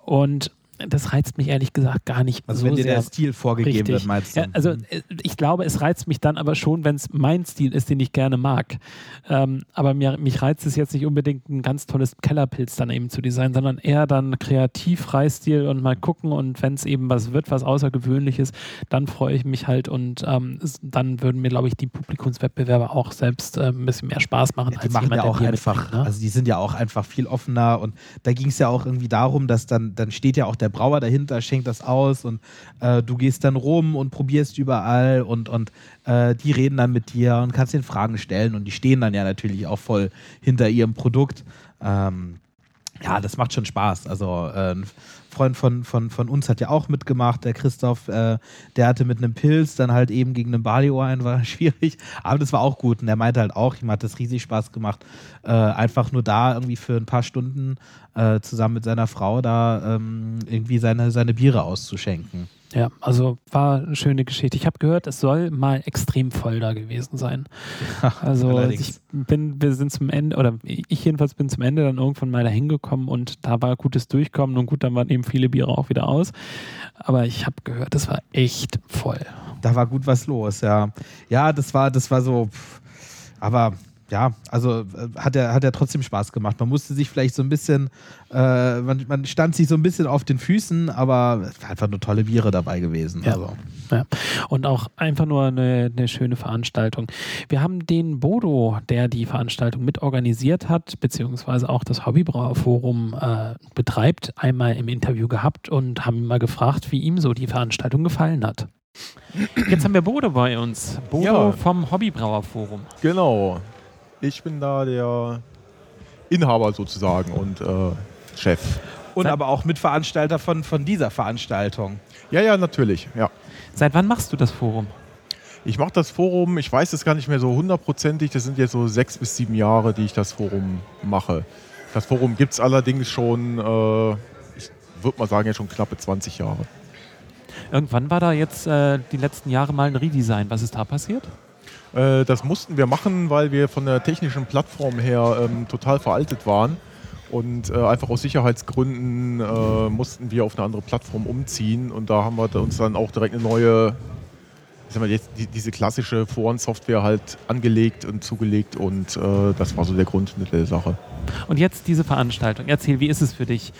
Und das reizt mich ehrlich gesagt gar nicht Also so wenn dir der Stil vorgegeben Richtig. wird, meinst du? Ja, also äh, ich glaube, es reizt mich dann aber schon, wenn es mein Stil ist, den ich gerne mag. Ähm, aber mir, mich reizt es jetzt nicht unbedingt ein ganz tolles Kellerpilz dann eben zu designen, sondern eher dann kreativ Freistil und mal gucken und wenn es eben was wird, was Außergewöhnliches, dann freue ich mich halt und ähm, dann würden mir, glaube ich, die Publikumswettbewerbe auch selbst äh, ein bisschen mehr Spaß machen die machen jemand, ja auch einfach, ne? also die sind ja auch einfach viel offener und da ging es ja auch irgendwie darum, dass dann, dann steht ja auch der Brauer dahinter, schenkt das aus und äh, du gehst dann rum und probierst überall und, und äh, die reden dann mit dir und kannst den Fragen stellen und die stehen dann ja natürlich auch voll hinter ihrem Produkt. Ähm, ja, das macht schon Spaß. Also äh, ein Freund von, von, von uns hat ja auch mitgemacht, der Christoph, äh, der hatte mit einem Pilz dann halt eben gegen einen Barley Wine, war schwierig, aber das war auch gut und der meinte halt auch, ihm hat das riesig Spaß gemacht, äh, einfach nur da irgendwie für ein paar Stunden äh, zusammen mit seiner Frau da ähm, irgendwie seine, seine Biere auszuschenken. Ja, also war eine schöne Geschichte. Ich habe gehört, es soll mal extrem voll da gewesen sein. Also allerdings. ich bin, wir sind zum Ende, oder ich jedenfalls bin zum Ende dann irgendwann mal da hingekommen und da war gutes Durchkommen und gut, dann waren eben viele Biere auch wieder aus. Aber ich habe gehört, es war echt voll. Da war gut was los, ja. Ja, das war, das war so, pff, aber ja, also äh, hat er hat er trotzdem Spaß gemacht. Man musste sich vielleicht so ein bisschen, äh, man, man stand sich so ein bisschen auf den Füßen, aber es war einfach nur tolle Biere dabei gewesen. Ja. Also. Ja. Und auch einfach nur eine, eine schöne Veranstaltung. Wir haben den Bodo, der die Veranstaltung mitorganisiert hat, beziehungsweise auch das Hobbybrauerforum äh, betreibt, einmal im Interview gehabt und haben ihn mal gefragt, wie ihm so die Veranstaltung gefallen hat. Jetzt haben wir Bodo bei uns. Bodo Ja. vom Hobbybrauerforum. Genau. Ich bin da der Inhaber sozusagen und äh, Chef. Und aber auch Mitveranstalter von, von dieser Veranstaltung. Ja, ja, natürlich. Ja. Seit wann machst du das Forum? Ich mache das Forum, ich weiß es gar nicht mehr so hundertprozentig, das sind jetzt so sechs bis sieben Jahre, die ich das Forum mache. Das Forum gibt es allerdings schon, äh, ich würde mal sagen, jetzt schon knappe 20 Jahre. Irgendwann war da jetzt äh, die letzten Jahre mal ein Redesign. Was ist da passiert? Äh, das mussten wir machen, weil wir von der technischen Plattform her ähm, total veraltet waren. Und äh, einfach aus Sicherheitsgründen äh, mussten wir auf eine andere Plattform umziehen. Und da haben wir uns dann auch direkt eine neue, ich sag mal, jetzt die, diese klassische Forensoftware halt angelegt und zugelegt. Und äh, das war so der Grund der Sache. Und jetzt diese Veranstaltung. Erzähl, wie ist es für dich?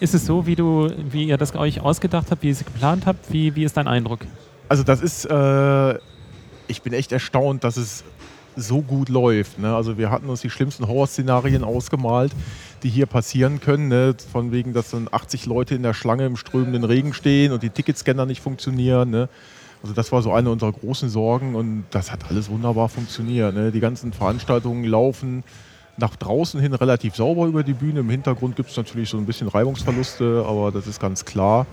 Ist es so, wie, du, wie ihr das euch ausgedacht habt, wie ihr es geplant habt? Wie, wie ist dein Eindruck? Also das ist, äh, ich bin echt erstaunt, dass es so gut läuft. Ne? Also wir hatten uns die schlimmsten Horrorszenarien ausgemalt, die hier passieren können. Ne? Von wegen, dass dann 80 Leute in der Schlange im strömenden Regen stehen und die Ticketscanner nicht funktionieren. Ne? Also das war so eine unserer großen Sorgen und das hat alles wunderbar funktioniert. Ne? Die ganzen Veranstaltungen laufen nach draußen hin relativ sauber über die Bühne. Im Hintergrund gibt es natürlich so ein bisschen Reibungsverluste, aber das ist ganz klar.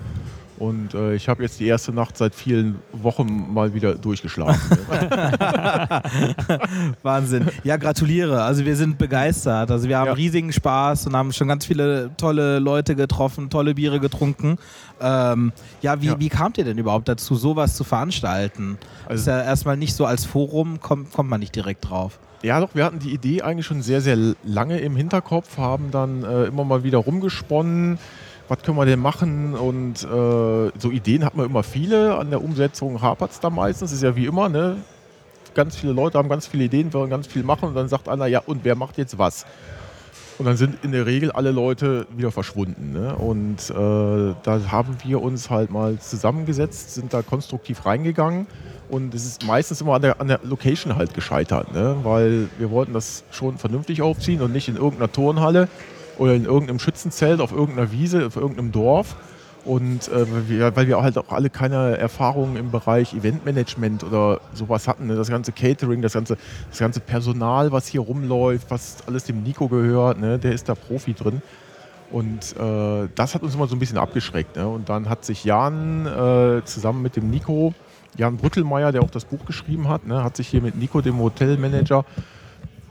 Und äh, ich habe jetzt die erste Nacht seit vielen Wochen mal wieder durchgeschlafen. Wahnsinn. Ja, gratuliere. Also wir sind begeistert. Also wir haben ja. riesigen Spaß und haben schon ganz viele tolle Leute getroffen, tolle Biere getrunken. Ähm, ja, wie, ja. wie kamt ihr denn überhaupt dazu, sowas zu veranstalten? Also ist ja erstmal nicht so als Forum, kommt, kommt man nicht direkt drauf. Ja, doch, wir hatten die Idee eigentlich schon sehr, sehr lange im Hinterkopf, haben dann äh, immer mal wieder rumgesponnen was können wir denn machen? Und äh, so Ideen hat man immer viele. An der Umsetzung hapert es da meistens. Ist ja wie immer, ne? Ganz viele Leute haben ganz viele Ideen, wollen ganz viel machen und dann sagt einer, ja, und wer macht jetzt was? Und dann sind in der Regel alle Leute wieder verschwunden. Ne? Und äh, da haben wir uns halt mal zusammengesetzt, sind da konstruktiv reingegangen. Und es ist meistens immer an der, an der Location halt gescheitert, ne? weil wir wollten das schon vernünftig aufziehen und nicht in irgendeiner Turnhalle, oder in irgendeinem Schützenzelt auf irgendeiner Wiese, auf irgendeinem Dorf. Und äh, wir, weil wir halt auch alle keine Erfahrungen im Bereich Eventmanagement oder sowas hatten. Ne? Das ganze Catering, das ganze, das ganze Personal, was hier rumläuft, was alles dem Nico gehört, ne? der ist da Profi drin. Und äh, das hat uns immer so ein bisschen abgeschreckt. Ne? Und dann hat sich Jan äh, zusammen mit dem Nico, Jan Brüttelmeier, der auch das Buch geschrieben hat, ne? hat sich hier mit Nico, dem Hotelmanager,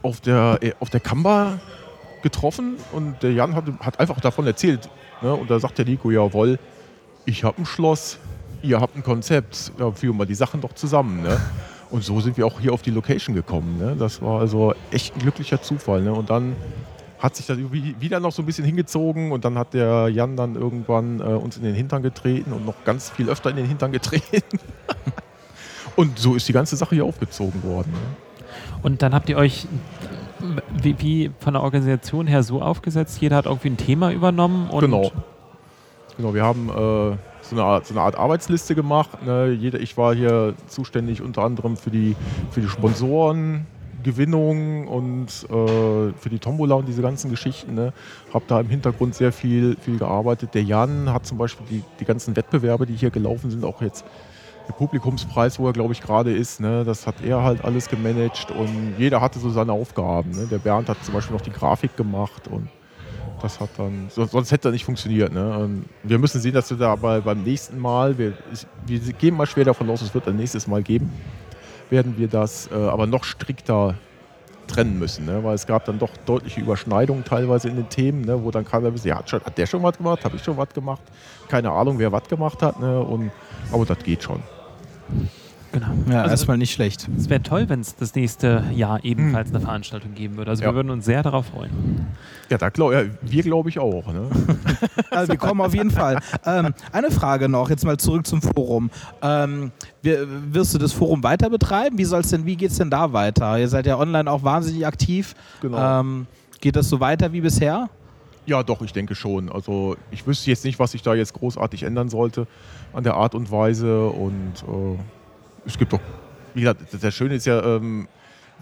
auf der, äh, auf der Kamba getroffen und der Jan hat, hat einfach davon erzählt. Ne? Und da sagt der Nico, jawohl, ich habe ein Schloss, ihr habt ein Konzept, ja, führen wir die Sachen doch zusammen. Ne? Und so sind wir auch hier auf die Location gekommen. Ne? Das war also echt ein glücklicher Zufall. Ne? Und dann hat sich das wieder noch so ein bisschen hingezogen und dann hat der Jan dann irgendwann äh, uns in den Hintern getreten und noch ganz viel öfter in den Hintern getreten. und so ist die ganze Sache hier aufgezogen worden. Ne? Und dann habt ihr euch wie, wie, von der Organisation her so aufgesetzt? Jeder hat irgendwie ein Thema übernommen? genau. Genau, wir haben äh, so, eine Art, so, eine Art, Arbeitsliste gemacht. Ne? Jeder, ich war hier zuständig unter anderem für die, für die Sponsorengewinnung und äh, für die Tombola und diese ganzen Geschichten. Ne? Habe da im Hintergrund sehr viel, viel gearbeitet. Der Jan hat zum Beispiel die, die ganzen Wettbewerbe, die hier gelaufen sind, auch jetzt Publikumspreis, wo er, glaube ich, gerade ist, ne, das hat er halt alles gemanagt und jeder hatte so seine Aufgaben. Ne. Der Bernd hat zum Beispiel noch die Grafik gemacht und das hat dann, sonst hätte das nicht funktioniert. Ne. wir müssen sehen, dass wir da bei, beim nächsten Mal, wir, wir gehen mal schwer davon aus, es wird ein nächstes Mal geben, werden wir das äh, aber noch strikter trennen müssen, ne? weil es gab dann doch deutliche Überschneidungen teilweise in den Themen, ne? wo dann keiner wusste, ja, hat, hat der schon was gemacht, habe ich schon was gemacht, keine Ahnung, wer was gemacht hat, ne? und, aber das geht schon. Genau. Ja, also, erstmal nicht schlecht. Es wäre toll, wenn es das nächste Jahr ebenfalls hm. eine Veranstaltung geben würde. Also ja. wir würden uns sehr darauf freuen. Ja, da glaub, ja wir glaube ich auch. Ne? also wir kommen auf jeden Fall. Ähm, eine Frage noch, jetzt mal zurück zum Forum. Ähm, wirst du das Forum weiter betreiben? Wie soll's denn, wie geht es denn da weiter? Ihr seid ja online auch wahnsinnig aktiv. Genau. Ähm, geht das so weiter wie bisher? Ja, doch, ich denke schon. Also ich wüsste jetzt nicht, was sich da jetzt großartig ändern sollte an der Art und Weise. Und äh, es gibt doch, wie gesagt, das Schöne ist ja, ähm,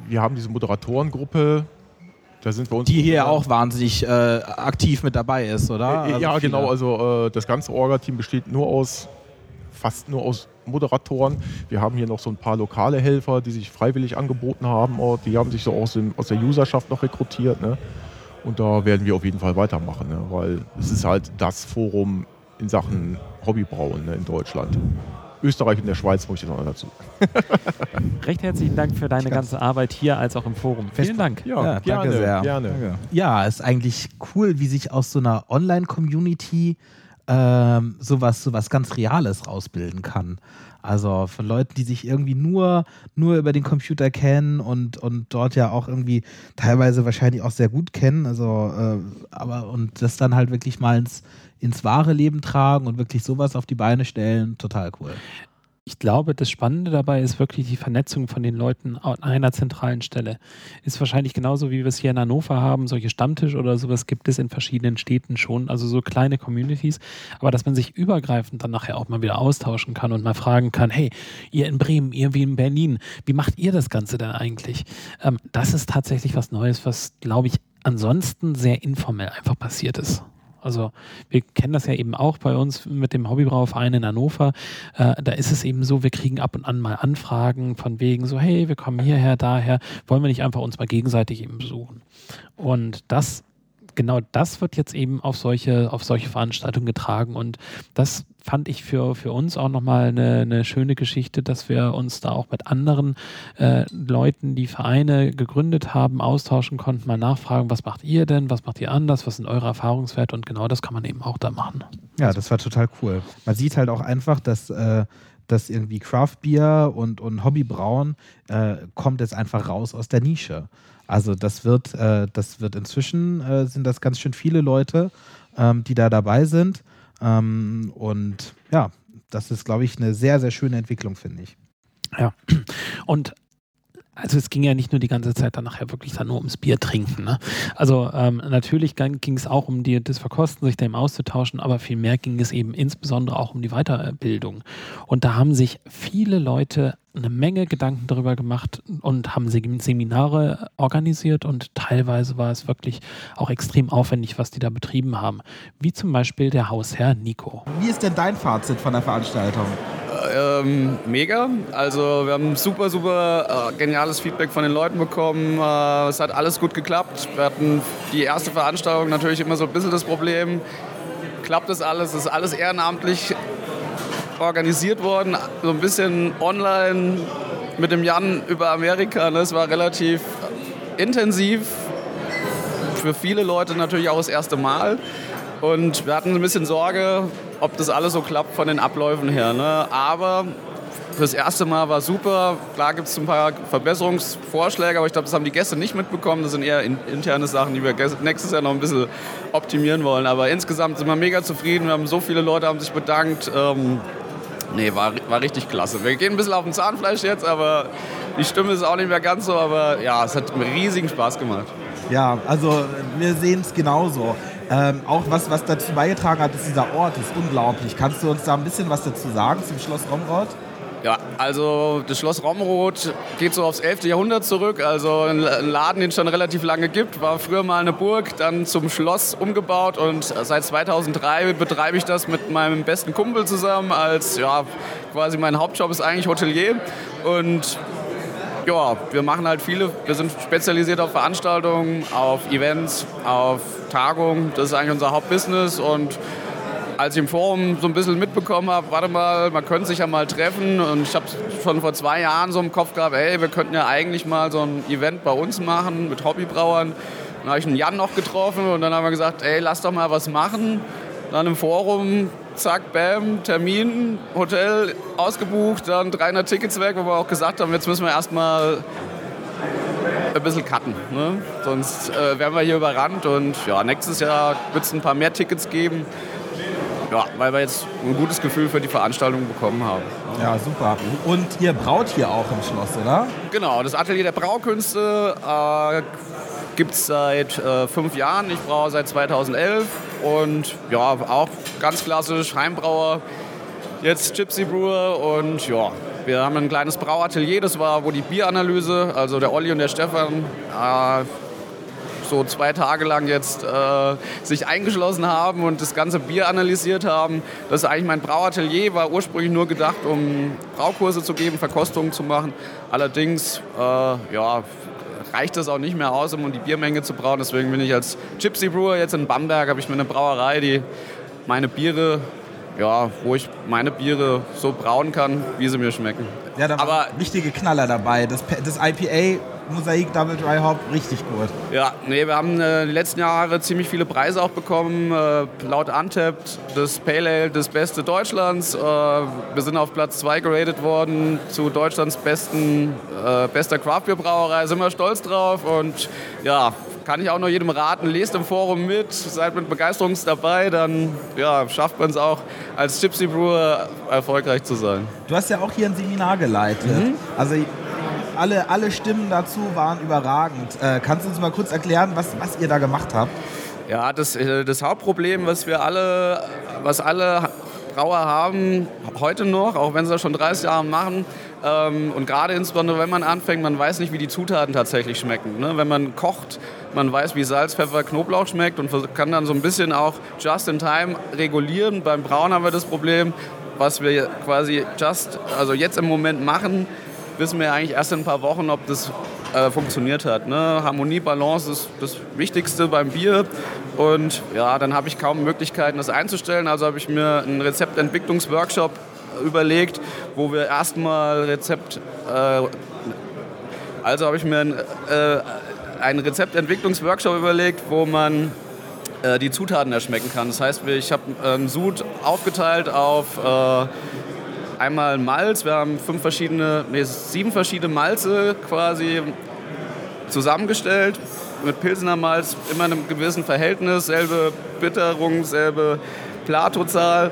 wir haben diese Moderatorengruppe. Da sind bei uns die hier auch wahnsinnig äh, aktiv mit dabei ist, oder? Äh, also ja, viele. genau. Also äh, das ganze Orga-Team besteht nur aus, fast nur aus Moderatoren. Wir haben hier noch so ein paar lokale Helfer, die sich freiwillig angeboten haben. Die haben sich so aus, dem, aus der Userschaft noch rekrutiert. Ne? Und da werden wir auf jeden Fall weitermachen, ne? weil es ist halt das Forum in Sachen Hobbybrauen ne, in Deutschland. Österreich und der Schweiz muss ich jetzt noch dazu. Recht herzlichen Dank für deine ganze Arbeit hier als auch im Forum. Vielen Dank. Ja, ja gerne, danke sehr. Gerne. Ja, ist eigentlich cool, wie sich aus so einer Online-Community ähm, sowas, sowas ganz Reales rausbilden kann. Also von Leuten, die sich irgendwie nur, nur über den Computer kennen und, und dort ja auch irgendwie teilweise wahrscheinlich auch sehr gut kennen. Also, äh, aber und das dann halt wirklich mal ins, ins wahre Leben tragen und wirklich sowas auf die Beine stellen, total cool. Ich glaube, das Spannende dabei ist wirklich die Vernetzung von den Leuten an einer zentralen Stelle. Ist wahrscheinlich genauso, wie wir es hier in Hannover haben, solche Stammtisch oder sowas gibt es in verschiedenen Städten schon, also so kleine Communities, aber dass man sich übergreifend dann nachher auch mal wieder austauschen kann und mal fragen kann, hey, ihr in Bremen, ihr wie in Berlin, wie macht ihr das Ganze denn eigentlich? Ähm, das ist tatsächlich was Neues, was, glaube ich, ansonsten sehr informell einfach passiert ist. Also wir kennen das ja eben auch bei uns mit dem Hobbybrauverein in Hannover. Äh, da ist es eben so, wir kriegen ab und an mal Anfragen von wegen so, hey, wir kommen hierher, daher, wollen wir nicht einfach uns mal gegenseitig eben besuchen. Und das genau das wird jetzt eben auf solche, auf solche Veranstaltungen getragen. Und das fand ich für, für uns auch nochmal eine, eine schöne Geschichte, dass wir uns da auch mit anderen äh, Leuten, die Vereine gegründet haben, austauschen konnten, mal nachfragen, was macht ihr denn, was macht ihr anders, was sind eure Erfahrungswerte und genau das kann man eben auch da machen. Ja, das war total cool. Man sieht halt auch einfach, dass äh, dass irgendwie Craft Beer und, und Hobbybrauen äh, kommt jetzt einfach raus aus der Nische. Also das wird, äh, das wird inzwischen äh, sind das ganz schön viele Leute, ähm, die da dabei sind. Ähm, und ja, das ist, glaube ich, eine sehr, sehr schöne Entwicklung, finde ich. Ja. Und also es ging ja nicht nur die ganze Zeit dann nachher wirklich dann nur ums Bier trinken. Ne? Also ähm, natürlich ging es auch um die, das Verkosten, sich dem auszutauschen, aber vielmehr ging es eben insbesondere auch um die Weiterbildung. Und da haben sich viele Leute eine Menge Gedanken darüber gemacht und haben Seminare organisiert und teilweise war es wirklich auch extrem aufwendig, was die da betrieben haben. Wie zum Beispiel der Hausherr Nico. Wie ist denn dein Fazit von der Veranstaltung? Ähm, mega. Also wir haben super, super äh, geniales Feedback von den Leuten bekommen. Äh, es hat alles gut geklappt. Wir hatten die erste Veranstaltung natürlich immer so ein bisschen das Problem. Klappt das alles? Ist alles ehrenamtlich organisiert worden? So ein bisschen online mit dem Jan über Amerika. Ne? Es war relativ intensiv. Für viele Leute natürlich auch das erste Mal. Und wir hatten ein bisschen Sorge, ob das alles so klappt von den Abläufen her. Ne? Aber das erste Mal war super. Klar gibt es ein paar Verbesserungsvorschläge, aber ich glaube, das haben die Gäste nicht mitbekommen. Das sind eher interne Sachen, die wir nächstes Jahr noch ein bisschen optimieren wollen. Aber insgesamt sind wir mega zufrieden. Wir haben so viele Leute haben sich bedankt. Ähm, nee, war, war richtig klasse. Wir gehen ein bisschen auf dem Zahnfleisch jetzt, aber die Stimme ist auch nicht mehr ganz so. Aber ja, es hat riesigen Spaß gemacht. Ja, also wir sehen es genauso. Ähm, auch was, was dazu beigetragen hat, ist dieser Ort, ist unglaublich. Kannst du uns da ein bisschen was dazu sagen zum Schloss Romrod? Ja, also das Schloss Romroth geht so aufs 11. Jahrhundert zurück. Also ein Laden, den es schon relativ lange gibt, war früher mal eine Burg, dann zum Schloss umgebaut und seit 2003 betreibe ich das mit meinem besten Kumpel zusammen als, ja, quasi mein Hauptjob ist eigentlich Hotelier und ja, wir machen halt viele, wir sind spezialisiert auf Veranstaltungen, auf Events, auf Tagungen. Das ist eigentlich unser Hauptbusiness und als ich im Forum so ein bisschen mitbekommen habe, warte mal, man könnte sich ja mal treffen und ich habe schon vor zwei Jahren so im Kopf gehabt, ey, wir könnten ja eigentlich mal so ein Event bei uns machen mit Hobbybrauern. Dann habe ich einen Jan noch getroffen und dann haben wir gesagt, ey, lass doch mal was machen. Dann im Forum zack, bam, Termin, Hotel ausgebucht, dann 300 Tickets weg, wo wir auch gesagt haben, jetzt müssen wir erstmal ein bisschen cutten. Ne? Sonst äh, werden wir hier überrannt und ja, nächstes Jahr wird es ein paar mehr Tickets geben. Ja, weil wir jetzt ein gutes Gefühl für die Veranstaltung bekommen haben. Ja, super. Und ihr braut hier auch im Schloss, oder? Genau, das Atelier der Braukünste äh, gibt es seit äh, fünf Jahren. Ich braue seit 2011 und ja, auch ganz klassisch Heimbrauer, jetzt Gypsy Brewer und ja, wir haben ein kleines Brauatelier, das war wo die Bieranalyse, also der Olli und der Stefan, äh, so zwei Tage lang jetzt äh, sich eingeschlossen haben und das ganze Bier analysiert haben. Das ist eigentlich mein Brauatelier, war ursprünglich nur gedacht, um Braukurse zu geben, Verkostungen zu machen. Allerdings, äh, ja, reicht das auch nicht mehr aus, um die Biermenge zu brauen. Deswegen bin ich als Gypsy Brewer jetzt in Bamberg, habe ich mir eine Brauerei, die meine Biere, ja, wo ich meine Biere so brauen kann, wie sie mir schmecken. Ja, da Aber wichtige Knaller dabei. Das, das IPA Mosaik Double Dry Hop richtig gut. Ja, nee, wir haben äh, die letzten Jahre ziemlich viele Preise auch bekommen. Äh, laut Untapped das Pale Ale das Beste Deutschlands. Äh, wir sind auf Platz 2 geratet worden zu Deutschlands besten, äh, bester Craftbeer-Brauerei. Sind wir stolz drauf und ja, kann ich auch nur jedem raten, lest im Forum mit, seid mit Begeisterung dabei, dann ja, schafft man es auch als Gypsy Brewer erfolgreich zu sein. Du hast ja auch hier ein Seminar geleitet. Mhm. Also alle, alle Stimmen dazu waren überragend. Äh, kannst du uns mal kurz erklären, was, was ihr da gemacht habt? Ja, das, äh, das Hauptproblem, was wir alle, was alle Brauer haben, heute noch, auch wenn sie das schon 30 Jahre machen, ähm, und gerade insbesondere, wenn man anfängt, man weiß nicht, wie die Zutaten tatsächlich schmecken. Ne? Wenn man kocht, man weiß, wie Salz, Pfeffer, Knoblauch schmeckt und kann dann so ein bisschen auch just in time regulieren. Beim Brauen haben wir das Problem, was wir quasi just, also jetzt im Moment machen, wissen wir eigentlich erst in ein paar Wochen, ob das äh, funktioniert hat. Ne? Harmonie, Balance ist das Wichtigste beim Bier. Und ja, dann habe ich kaum Möglichkeiten, das einzustellen. Also habe ich mir einen Rezeptentwicklungsworkshop überlegt, wo wir erstmal Rezept. Äh, also habe ich mir ein, äh, einen Rezeptentwicklungsworkshop überlegt, wo man äh, die Zutaten erschmecken kann. Das heißt, ich habe einen Sud aufgeteilt auf äh, einmal Malz. Wir haben fünf verschiedene, nee, sieben verschiedene Malze quasi zusammengestellt mit Pilsener Malz, immer in einem gewissen Verhältnis, selbe Bitterung, selbe Platozahl.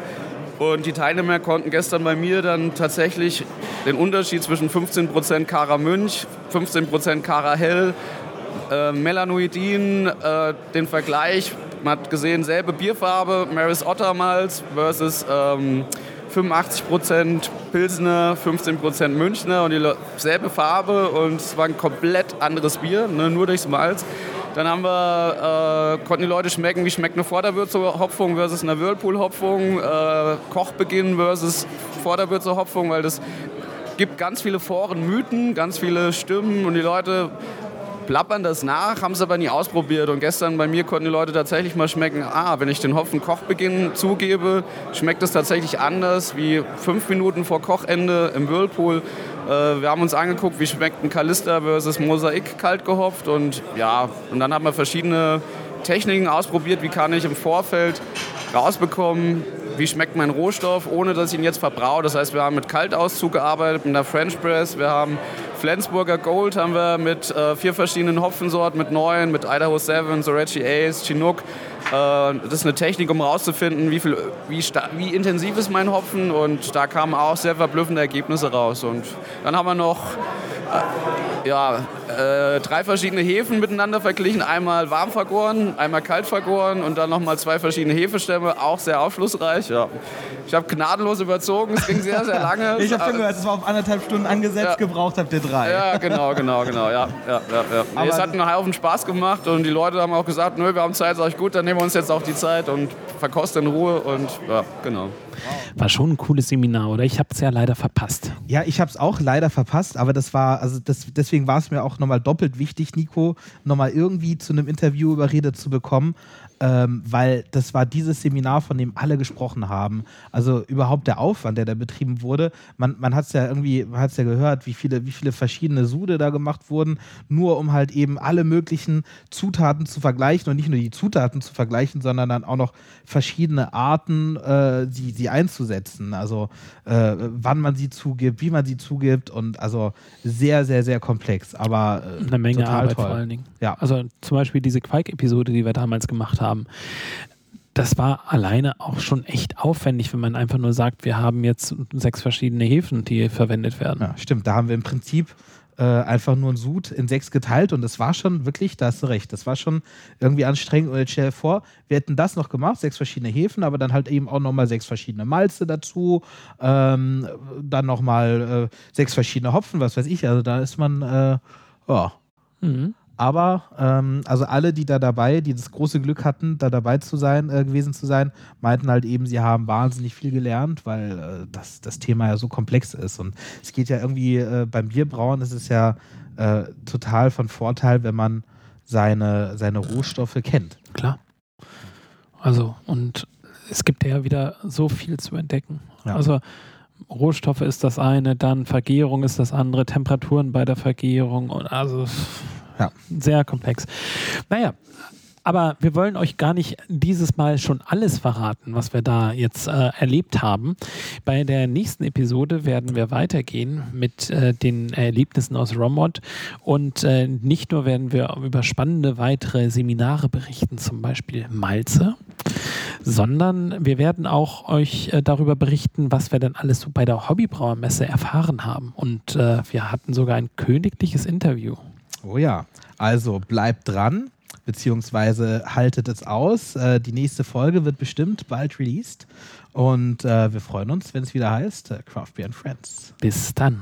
Und die Teilnehmer konnten gestern bei mir dann tatsächlich den Unterschied zwischen 15% Kara Münch, 15% Kara Hell, äh, Melanoidin, äh, den Vergleich, man hat gesehen, selbe Bierfarbe, Maris Otter Malz versus ähm, 85% Pilsner, 15% Münchner und dieselbe Farbe und es war ein komplett anderes Bier, ne, nur durchs Malz. Dann haben wir, äh, konnten die Leute schmecken, wie schmeckt eine Vorderwürze-Hopfung versus eine Whirlpool-Hopfung, äh, Kochbeginn versus Vorderwürze-Hopfung, weil das gibt ganz viele Foren, Mythen, ganz viele Stimmen und die Leute plappern das nach, haben es aber nie ausprobiert. Und gestern bei mir konnten die Leute tatsächlich mal schmecken, ah, wenn ich den Hopfen Kochbeginn zugebe, schmeckt es tatsächlich anders wie fünf Minuten vor Kochende im Whirlpool. Äh, wir haben uns angeguckt, wie schmeckt ein Kalista versus Mosaik kalt gehopft. Und ja, und dann haben wir verschiedene Techniken ausprobiert, wie kann ich im Vorfeld rausbekommen, wie schmeckt mein Rohstoff, ohne dass ich ihn jetzt verbrauche. Das heißt, wir haben mit Kaltauszug gearbeitet, mit einer French Press, wir haben Flensburger Gold haben wir mit äh, vier verschiedenen Hopfensorten, mit neuen, mit Idaho 7, Sorechi Ace, Chinook. Äh, das ist eine Technik, um herauszufinden, wie, viel, wie, wie intensiv ist mein Hopfen und da kamen auch sehr verblüffende Ergebnisse raus. Und dann haben wir noch äh, ja, äh, drei verschiedene Hefen miteinander verglichen. Einmal warm vergoren, einmal kalt vergoren und dann nochmal zwei verschiedene Hefestämme, auch sehr aufschlussreich. Ja. Ich habe gnadenlos überzogen, es ging sehr, sehr lange. ich habe schon gehört, es war auf anderthalb Stunden angesetzt, ja. gebraucht habt ihr drei. Ja, genau, genau, genau. Ja, ja, ja, ja. Nee, es hat einen Haufen Spaß gemacht und die Leute haben auch gesagt, nö, wir haben Zeit, sag ich, gut, dann nehmen wir uns jetzt auch die Zeit und verkosten in Ruhe und ja, genau. War schon ein cooles Seminar, oder? Ich habe es ja leider verpasst. Ja, ich habe es auch leider verpasst, aber das war, also das, deswegen war es mir auch nochmal doppelt wichtig, Nico, nochmal irgendwie zu einem Interview überredet zu bekommen, ähm, weil das war dieses Seminar, von dem alle gesprochen haben. Also überhaupt der Aufwand, der da betrieben wurde. Man, man hat es ja irgendwie, man hat ja gehört, wie viele, wie viele verschiedene Sude da gemacht wurden, nur um halt eben alle möglichen Zutaten zu vergleichen und nicht nur die Zutaten zu vergleichen, sondern dann auch noch verschiedene Arten, äh, sie, sie einzusetzen. Also äh, wann man sie zugibt, wie man sie zugibt und also sehr, sehr, sehr komplex. Aber äh, eine Menge total Arbeit toll. vor allen Dingen. Ja. Also zum Beispiel diese Quake-Episode, die wir damals gemacht haben. Das war alleine auch schon echt aufwendig, wenn man einfach nur sagt, wir haben jetzt sechs verschiedene Hefen, die verwendet werden. Ja, stimmt. Da haben wir im Prinzip äh, einfach nur ein Sud in sechs geteilt und das war schon wirklich, da hast du recht, das war schon irgendwie anstrengend. Und jetzt stell dir vor, wir hätten das noch gemacht, sechs verschiedene Hefen, aber dann halt eben auch nochmal sechs verschiedene Malze dazu, ähm, dann nochmal äh, sechs verschiedene Hopfen, was weiß ich. Also da ist man, äh, ja. Mhm. Aber ähm, also alle, die da dabei, die das große Glück hatten, da dabei zu sein, äh, gewesen zu sein, meinten halt eben, sie haben wahnsinnig viel gelernt, weil äh, das, das Thema ja so komplex ist. Und es geht ja irgendwie äh, beim Bierbrauen ist es ja äh, total von Vorteil, wenn man seine, seine Rohstoffe kennt. Klar. Also, und es gibt ja wieder so viel zu entdecken. Ja. Also, Rohstoffe ist das eine, dann Vergärung ist das andere, Temperaturen bei der Vergärung und also ja. sehr komplex. Naja, aber wir wollen euch gar nicht dieses Mal schon alles verraten, was wir da jetzt äh, erlebt haben. Bei der nächsten Episode werden wir weitergehen mit äh, den Erlebnissen aus Romod und äh, nicht nur werden wir über spannende weitere Seminare berichten, zum Beispiel Malze, sondern wir werden auch euch äh, darüber berichten, was wir denn alles so bei der Hobbybrauermesse erfahren haben. Und äh, wir hatten sogar ein königliches Interview. Oh ja, also bleibt dran, beziehungsweise haltet es aus. Äh, die nächste Folge wird bestimmt bald released und äh, wir freuen uns, wenn es wieder heißt äh, Craft Beer and Friends. Bis dann.